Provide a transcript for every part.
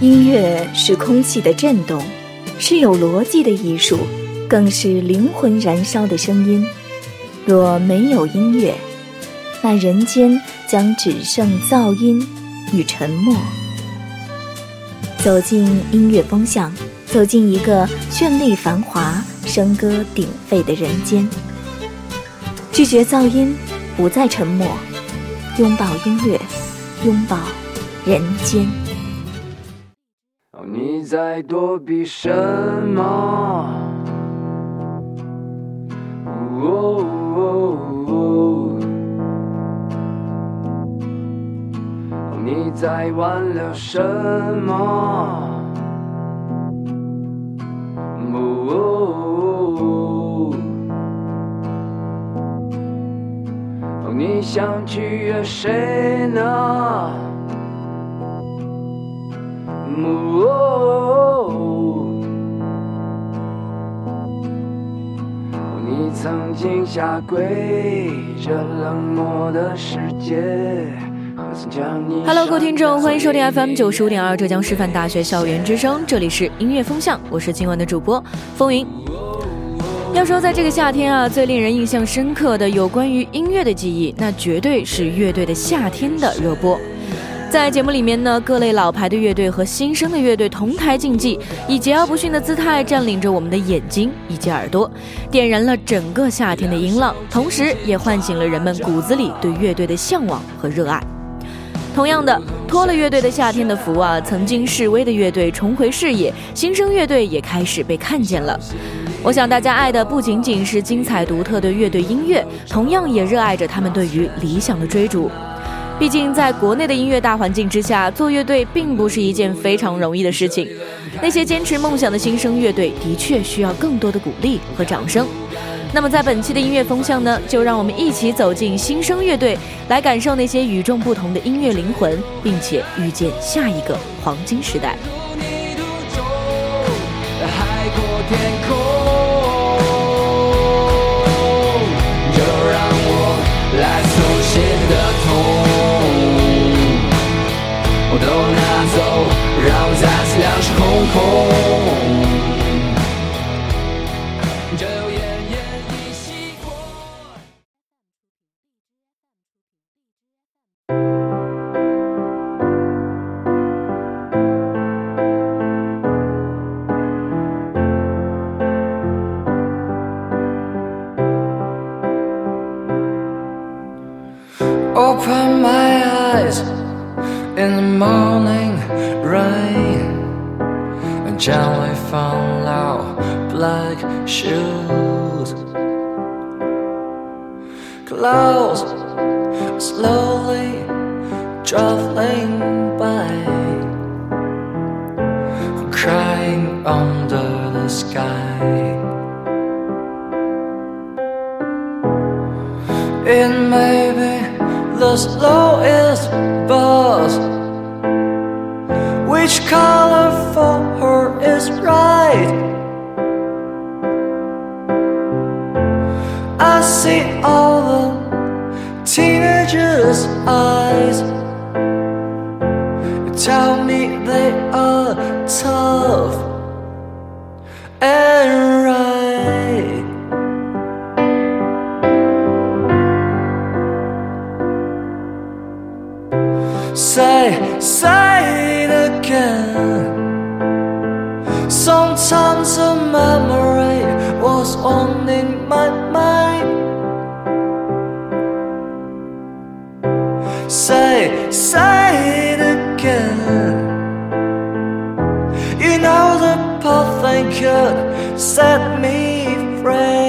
音乐是空气的震动，是有逻辑的艺术，更是灵魂燃烧的声音。若没有音乐，那人间将只剩噪音与沉默。走进音乐风向，走进一个绚丽繁华、笙歌鼎沸的人间。拒绝噪音，不再沉默，拥抱音乐，拥抱人间。你在躲避什么？你在挽留什么？你想取悦谁呢？你曾经下跪这冷漠的世界。Hello，各位听众，欢迎收听 FM 九十五点二浙江师范大学校园之声，这里是音乐风向，我是今晚的主播风云。要说在这个夏天啊，最令人印象深刻的有关于音乐的记忆，那绝对是乐队的夏天的热播。在节目里面呢，各类老牌的乐队和新生的乐队同台竞技，以桀骜不驯的姿态占领着我们的眼睛以及耳朵，点燃了整个夏天的音浪，同时也唤醒了人们骨子里对乐队的向往和热爱。同样的，托了乐队的夏天的福啊，曾经示威的乐队重回视野，新生乐队也开始被看见了。我想大家爱的不仅仅是精彩独特的乐队音乐，同样也热爱着他们对于理想的追逐。毕竟，在国内的音乐大环境之下，做乐队并不是一件非常容易的事情。那些坚持梦想的新生乐队，的确需要更多的鼓励和掌声。那么，在本期的音乐风向呢，就让我们一起走进新生乐队，来感受那些与众不同的音乐灵魂，并且遇见下一个黄金时代。让我再次两手空空 It may be the slowest bus. Which color for her is right? I see all the teenagers' eyes. Tell me they are tough Say it again. You know the path I could set me free.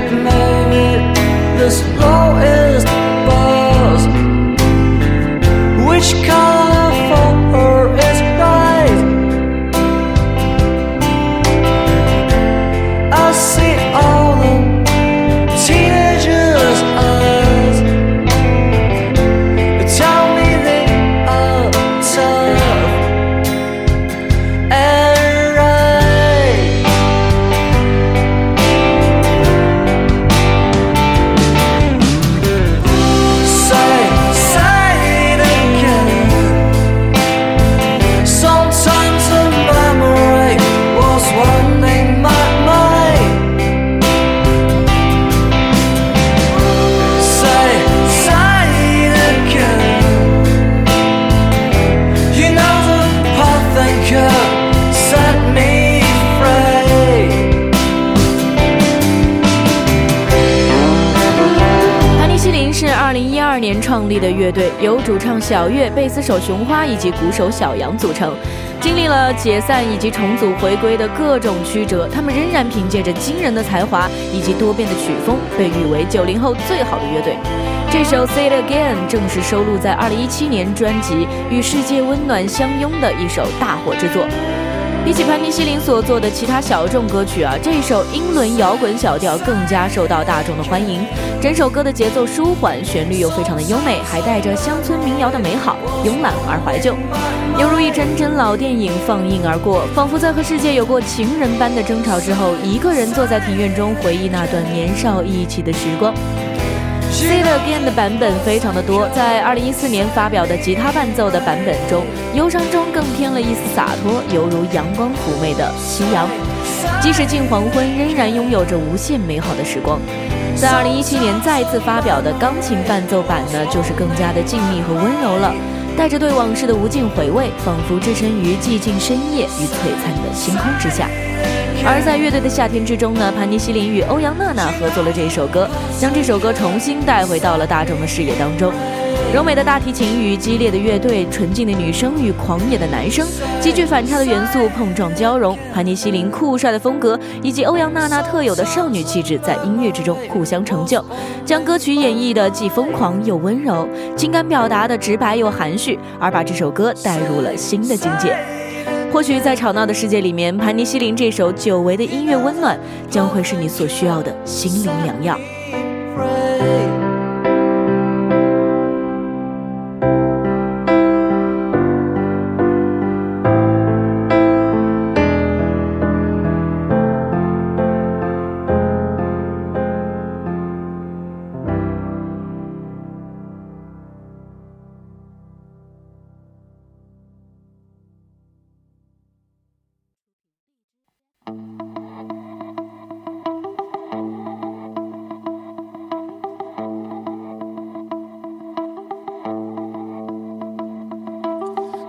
that made it this long. 力的乐队由主唱小月、贝斯手熊花以及鼓手小杨组成。经历了解散以及重组、回归的各种曲折，他们仍然凭借着惊人的才华以及多变的曲风，被誉为九零后最好的乐队。这首《Say It Again》正是收录在二零一七年专辑《与世界温暖相拥》的一首大火之作。比起潘尼西林所做的其他小众歌曲啊，这首英伦摇滚小调更加受到大众的欢迎。整首歌的节奏舒缓，旋律又非常的优美，还带着乡村民谣的美好，慵懒而怀旧，犹如一帧帧老电影放映而过，仿佛在和世界有过情人般的争吵之后，一个人坐在庭院中回忆那段年少一起的时光。See It Again 的版本非常的多，在二零一四年发表的吉他伴奏的版本中，忧伤中更添了一丝洒脱，犹如阳光妩媚的夕阳。即使近黄昏，仍然拥有着无限美好的时光。在二零一七年再次发表的钢琴伴奏版呢，就是更加的静谧和温柔了，带着对往事的无尽回味，仿佛置身于寂静深夜与璀璨的星空之下。而在乐队的夏天之中呢，盘尼西林与欧阳娜娜合作了这首歌，将这首歌重新带回到了大众的视野当中。柔美的大提琴与激烈的乐队，纯净的女声与狂野的男声，极具反差的元素碰撞交融。盘尼西林酷帅的风格以及欧阳娜娜特有的少女气质，在音乐之中互相成就，将歌曲演绎的既疯狂又温柔，情感表达的直白又含蓄，而把这首歌带入了新的境界。或许在吵闹的世界里面，盘尼西林这首久违的音乐温暖，将会是你所需要的心灵良药。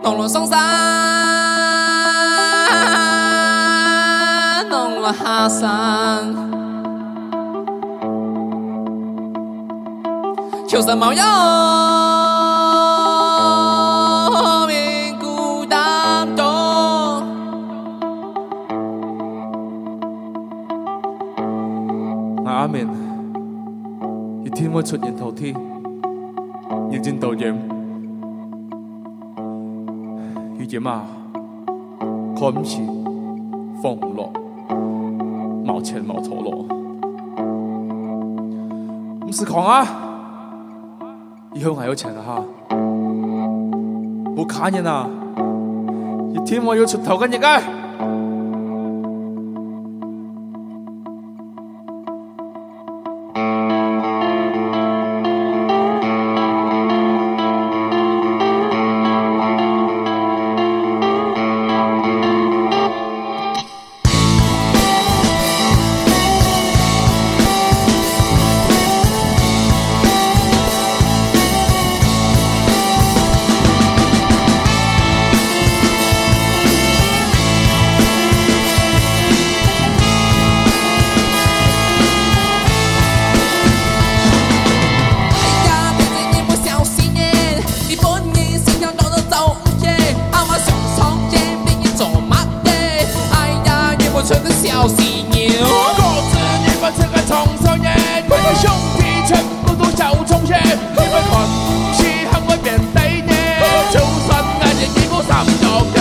弄了上山，弄了下山，求生冒样，命孤单多。阿明，一天我出人头天，認真導演。點啊？看唔起，放唔落，冇錢冇错落，唔是狂啊！以后还有钱的哈，我看見啊，一天我有出頭跟一兄弟全部都笑从前，你们看起很会面对的，就算爱情一步上脚的。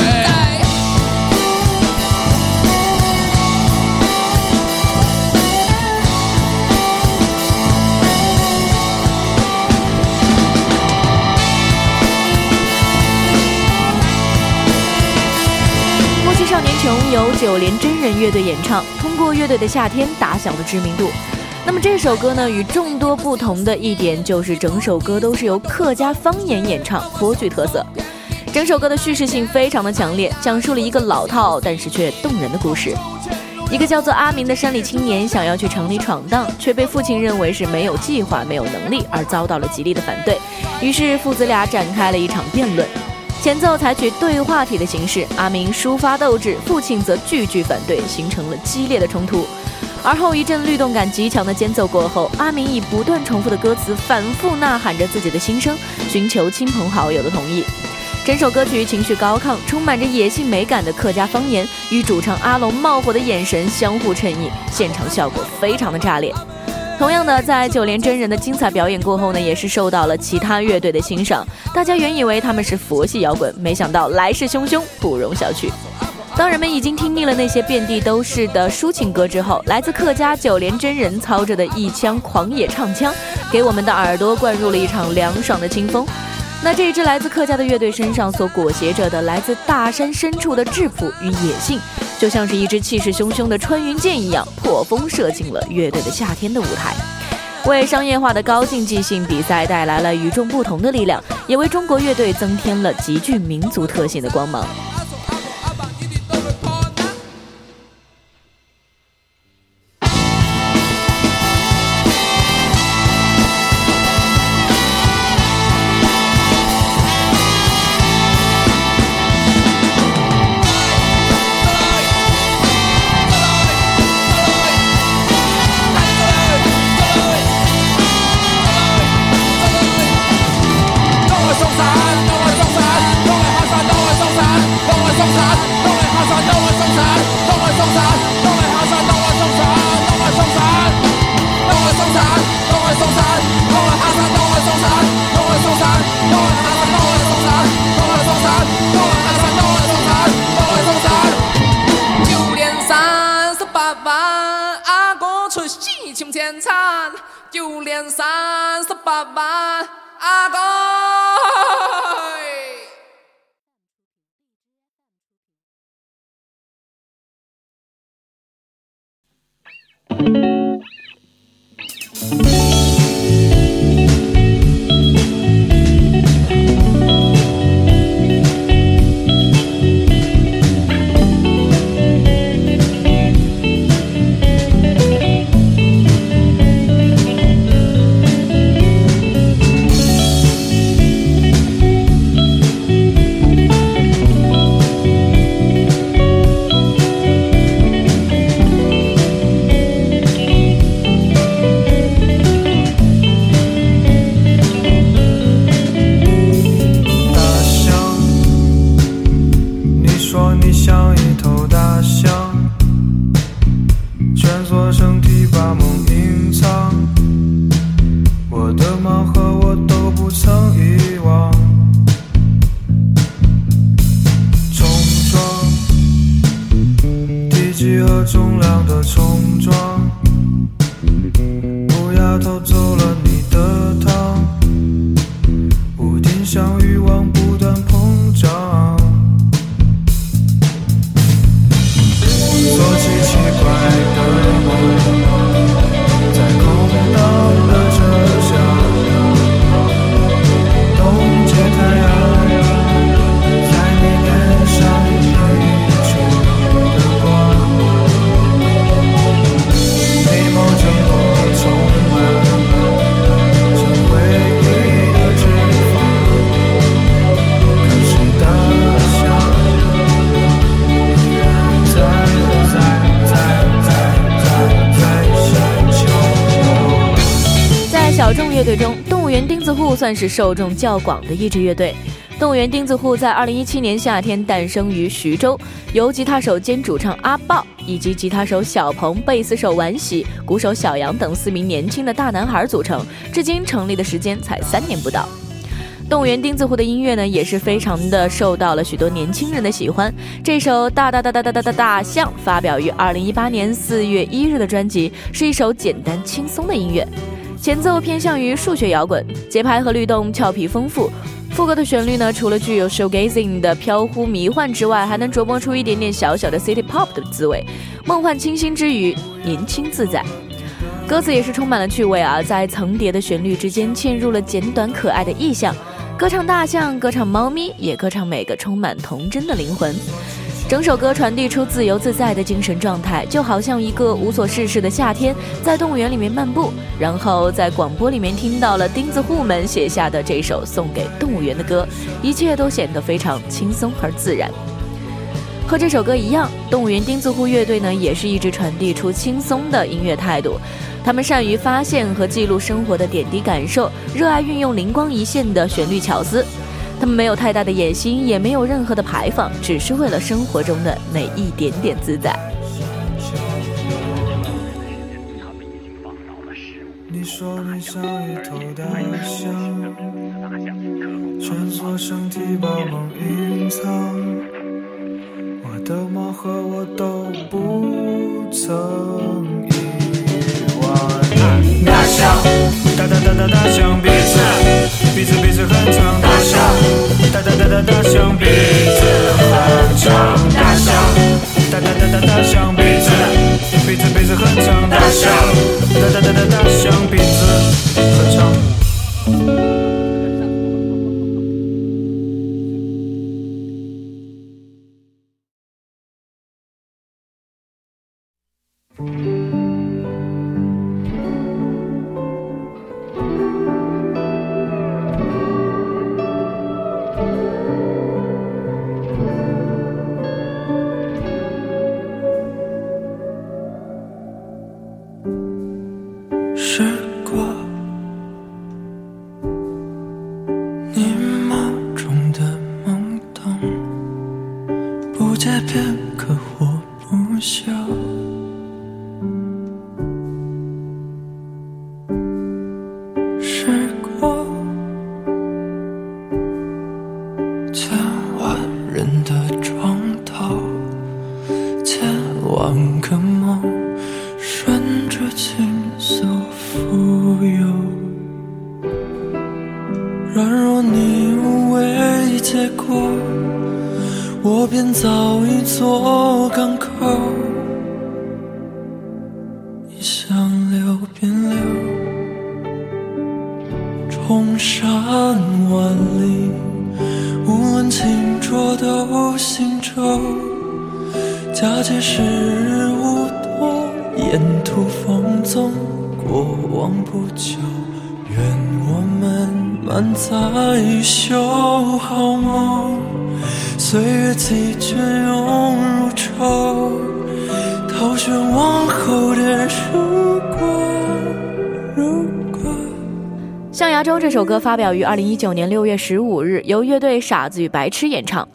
过去少年穷由九连真人乐队演唱，通过乐队的夏天打响了知名度。那么这首歌呢，与众多不同的一点就是整首歌都是由客家方言演唱，颇具特色。整首歌的叙事性非常的强烈，讲述了一个老套但是却动人的故事。一个叫做阿明的山里青年想要去城里闯荡，却被父亲认为是没有计划、没有能力，而遭到了极力的反对。于是父子俩展开了一场辩论。前奏采取对话体的形式，阿明抒发斗志，父亲则句句反对，形成了激烈的冲突。而后一阵律动感极强的间奏过后，阿明以不断重复的歌词反复呐喊着自己的心声，寻求亲朋好友的同意。整首歌曲情绪高亢，充满着野性美感的客家方言与主唱阿龙冒火的眼神相互衬映，现场效果非常的炸裂。同样的，在九连真人的精彩表演过后呢，也是受到了其他乐队的欣赏。大家原以为他们是佛系摇滚，没想到来势汹汹，不容小觑。当人们已经听腻了那些遍地都是的抒情歌之后，来自客家九连真人操着的一腔狂野唱腔，给我们的耳朵灌入了一场凉爽的清风。那这一支来自客家的乐队身上所裹挟着的来自大山深处的质朴与野性，就像是一支气势汹汹的穿云箭一样，破风射进了乐队的夏天的舞台，为商业化的高竞技性比赛带来了与众不同的力量，也为中国乐队增添了极具民族特性的光芒。九连三十八万，阿哥。算是受众较广的一支乐队。动物园钉子户在二零一七年夏天诞生于徐州，由吉他手兼主唱阿豹以及吉他手小鹏、贝斯手婉喜、鼓手小杨等四名年轻的大男孩组成，至今成立的时间才三年不到。动物园钉子户的音乐呢，也是非常的受到了许多年轻人的喜欢。这首《大大大大大大大大象》发表于二零一八年四月一日的专辑，是一首简单轻松的音乐，前奏偏向于数学摇滚，节拍和律动俏皮丰富。副歌的旋律呢，除了具有 showgazing 的飘忽迷幻之外，还能琢磨出一点点小小的 city pop 的滋味，梦幻清新之余，年轻自在。歌词也是充满了趣味啊，在层叠的旋律之间嵌入了简短可爱的意象，歌唱大象，歌唱猫咪，也歌唱每个充满童真的灵魂。整首歌传递出自由自在的精神状态，就好像一个无所事事的夏天，在动物园里面漫步，然后在广播里面听到了钉子户们写下的这首送给动物园的歌，一切都显得非常轻松而自然。和这首歌一样，动物园钉子户乐队呢，也是一直传递出轻松的音乐态度。他们善于发现和记录生活的点滴感受，热爱运用灵光一现的旋律巧思。他们没有太大的野心，也没有任何的排放，只是为了生活中的那一点点自在。你说你像一头大象，穿梭身体把梦隐藏。我的猫和我都不曾遗忘。大象，大大大大大象鼻子，鼻子鼻子很长，大象，哒哒哒哒大象，鼻子很长，大象，哒哒哒哒大象，鼻子，鼻子鼻子很长，大象，哒哒哒哒大象，鼻子很长。的床头，千万个梦，洲》这首歌发表于二零一九年六月十五日，由乐队傻子与白痴演唱。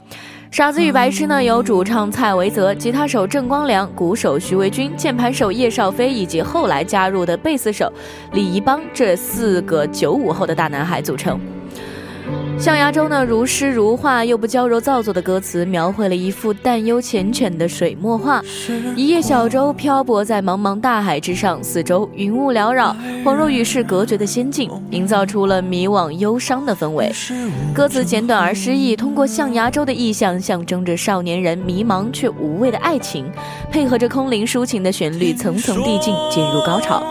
傻子与白痴呢，由主唱蔡维泽、吉他手郑光良、鼓手徐维军、键盘手叶少飞以及后来加入的贝斯手李怡邦这四个九五后的大男孩组成。象牙洲呢，如诗如画又不娇柔造作的歌词，描绘了一幅淡幽缱绻的水墨画。一叶小舟漂泊在茫茫大海之上，四周云雾缭绕，恍若与世隔绝的仙境，营造出了迷惘忧伤的氛围。歌词简短而诗意，通过象牙洲的意象，象征着少年人迷茫却无畏的爱情，配合着空灵抒情的旋律，层层递进，进入高潮。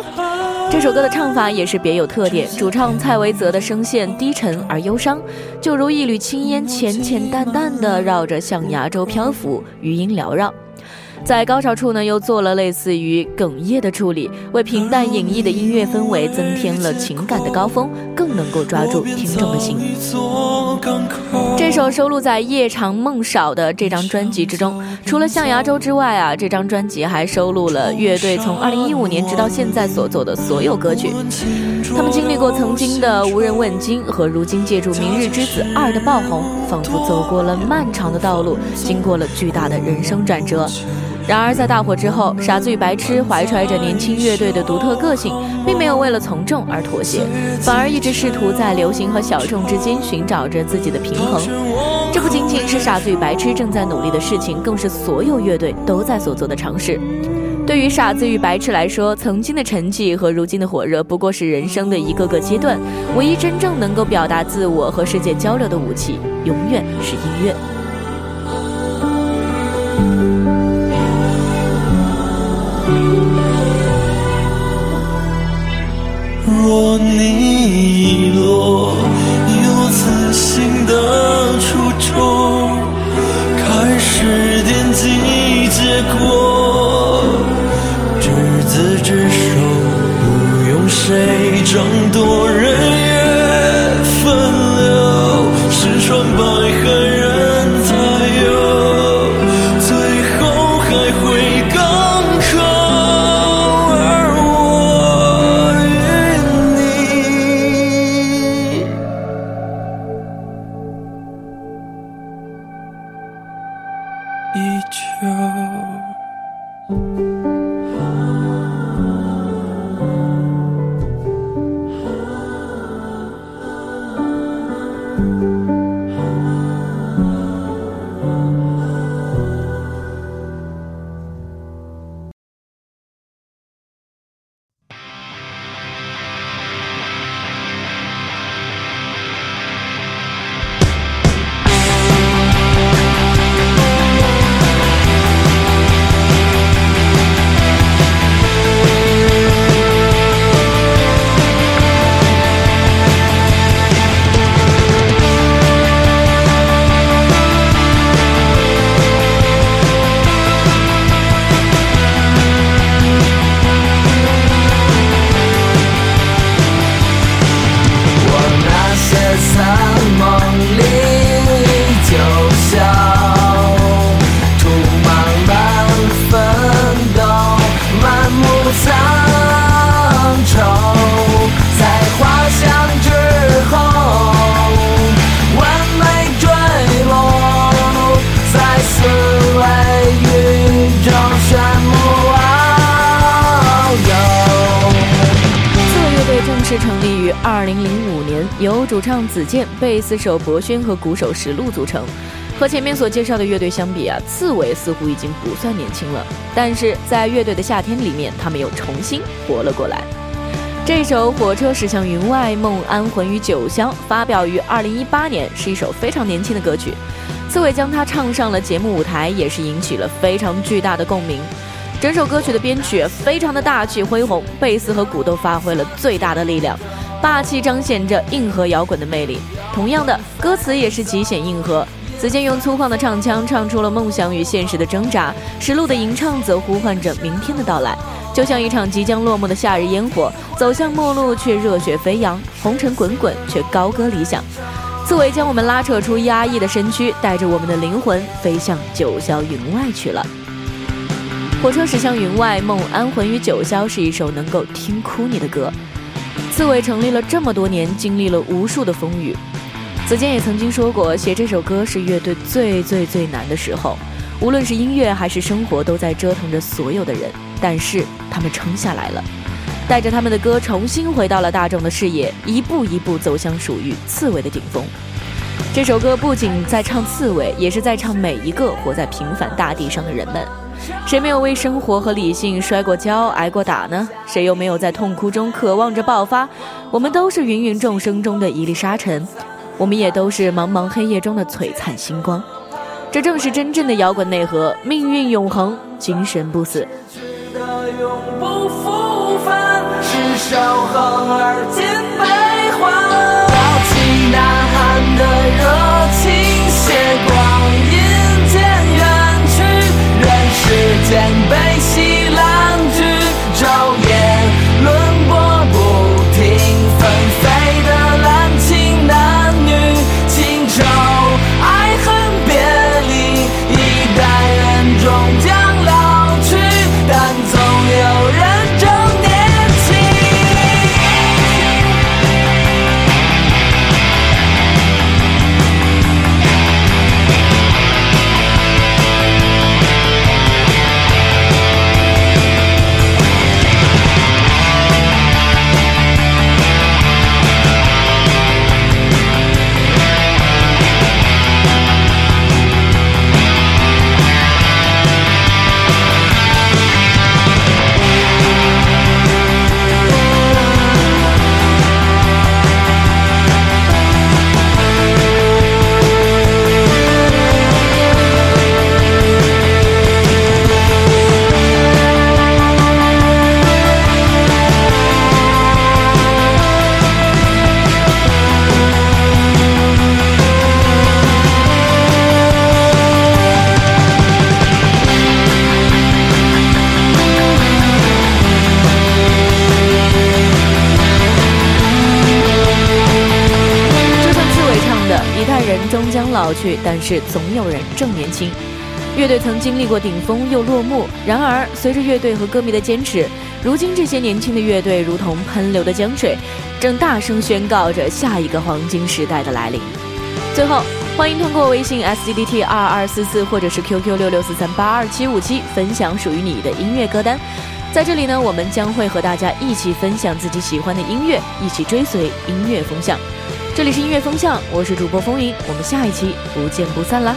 这首歌的唱法也是别有特点，主唱蔡维泽的声线低沉而忧伤，就如一缕青烟浅浅淡淡的绕着象牙洲漂浮，余音缭绕。在高潮处呢，又做了类似于哽咽的处理，为平淡隐逸的音乐氛围增添了情感的高峰，更能够抓住听众的心。这首收录在《夜长梦少》的这张专辑之中，除了《象牙洲》之外啊，这张专辑还收录了乐队从 2015年直到现在所做的所有歌曲。他们经历过曾经的无人问津，和如今借助《明日之子二》的爆红，仿佛走过了漫长的道路，经过了巨大的人生转折。然而，在大火之后，傻子与白痴怀揣着年轻乐队的独特个性，并没有为了从众而妥协，反而一直试图在流行和小众之间寻找着自己的平衡。这不仅仅是傻子与白痴正在努力的事情，更是所有乐队都在所做的尝试。对于傻子与白痴来说，曾经的沉寂和如今的火热，不过是人生的一个个阶段。唯一真正能够表达自我和世界交流的武器，永远是音乐。若你遗落，又此行的初衷，开始惦记结果，执子之手，不用谁争夺，人。子健、贝斯手博轩和鼓手石路组成。和前面所介绍的乐队相比啊，刺猬似乎已经不算年轻了。但是在乐队的夏天里面，他们又重新活了过来。这首《火车驶向云外，梦安魂于九霄》发表于2018年，是一首非常年轻的歌曲。刺猬将它唱上了节目舞台，也是引起了非常巨大的共鸣。整首歌曲的编曲非常的大气恢宏，贝斯和鼓都发挥了最大的力量。霸气彰显着硬核摇滚的魅力，同样的歌词也是极显硬核。子健用粗犷的唱腔唱出了梦想与现实的挣扎，石路的吟唱则呼唤着明天的到来，就像一场即将落幕的夏日烟火，走向末路却热血飞扬，红尘滚滚却高歌理想。刺猬将我们拉扯出压抑的身躯，带着我们的灵魂飞向九霄云外去了。火车驶向云外，梦安魂于九霄是一首能够听哭你的歌。刺猬成立了这么多年，经历了无数的风雨。子健也曾经说过，写这首歌是乐队最最最难的时候，无论是音乐还是生活，都在折腾着所有的人。但是他们撑下来了，带着他们的歌重新回到了大众的视野，一步一步走向属于刺猬的顶峰。这首歌不仅在唱刺猬，也是在唱每一个活在平凡大地上的人们。谁没有为生活和理性摔过跤、挨过打呢？谁又没有在痛哭中渴望着爆发？我们都是芸芸众生中的一粒沙尘，我们也都是茫茫黑夜中的璀璨星光。这正是真正的摇滚内核，命运永恒，精神不死。被是总有人正年轻。乐队曾经历过顶峰又落幕，然而随着乐队和歌迷的坚持，如今这些年轻的乐队如同喷流的江水，正大声宣告着下一个黄金时代的来临。最后，欢迎通过微信 s c d t 二二四四或者是 QQ 六六四三八二七五七分享属于你的音乐歌单。在这里呢，我们将会和大家一起分享自己喜欢的音乐，一起追随音乐风向。这里是音乐风向，我是主播风云，我们下一期不见不散啦。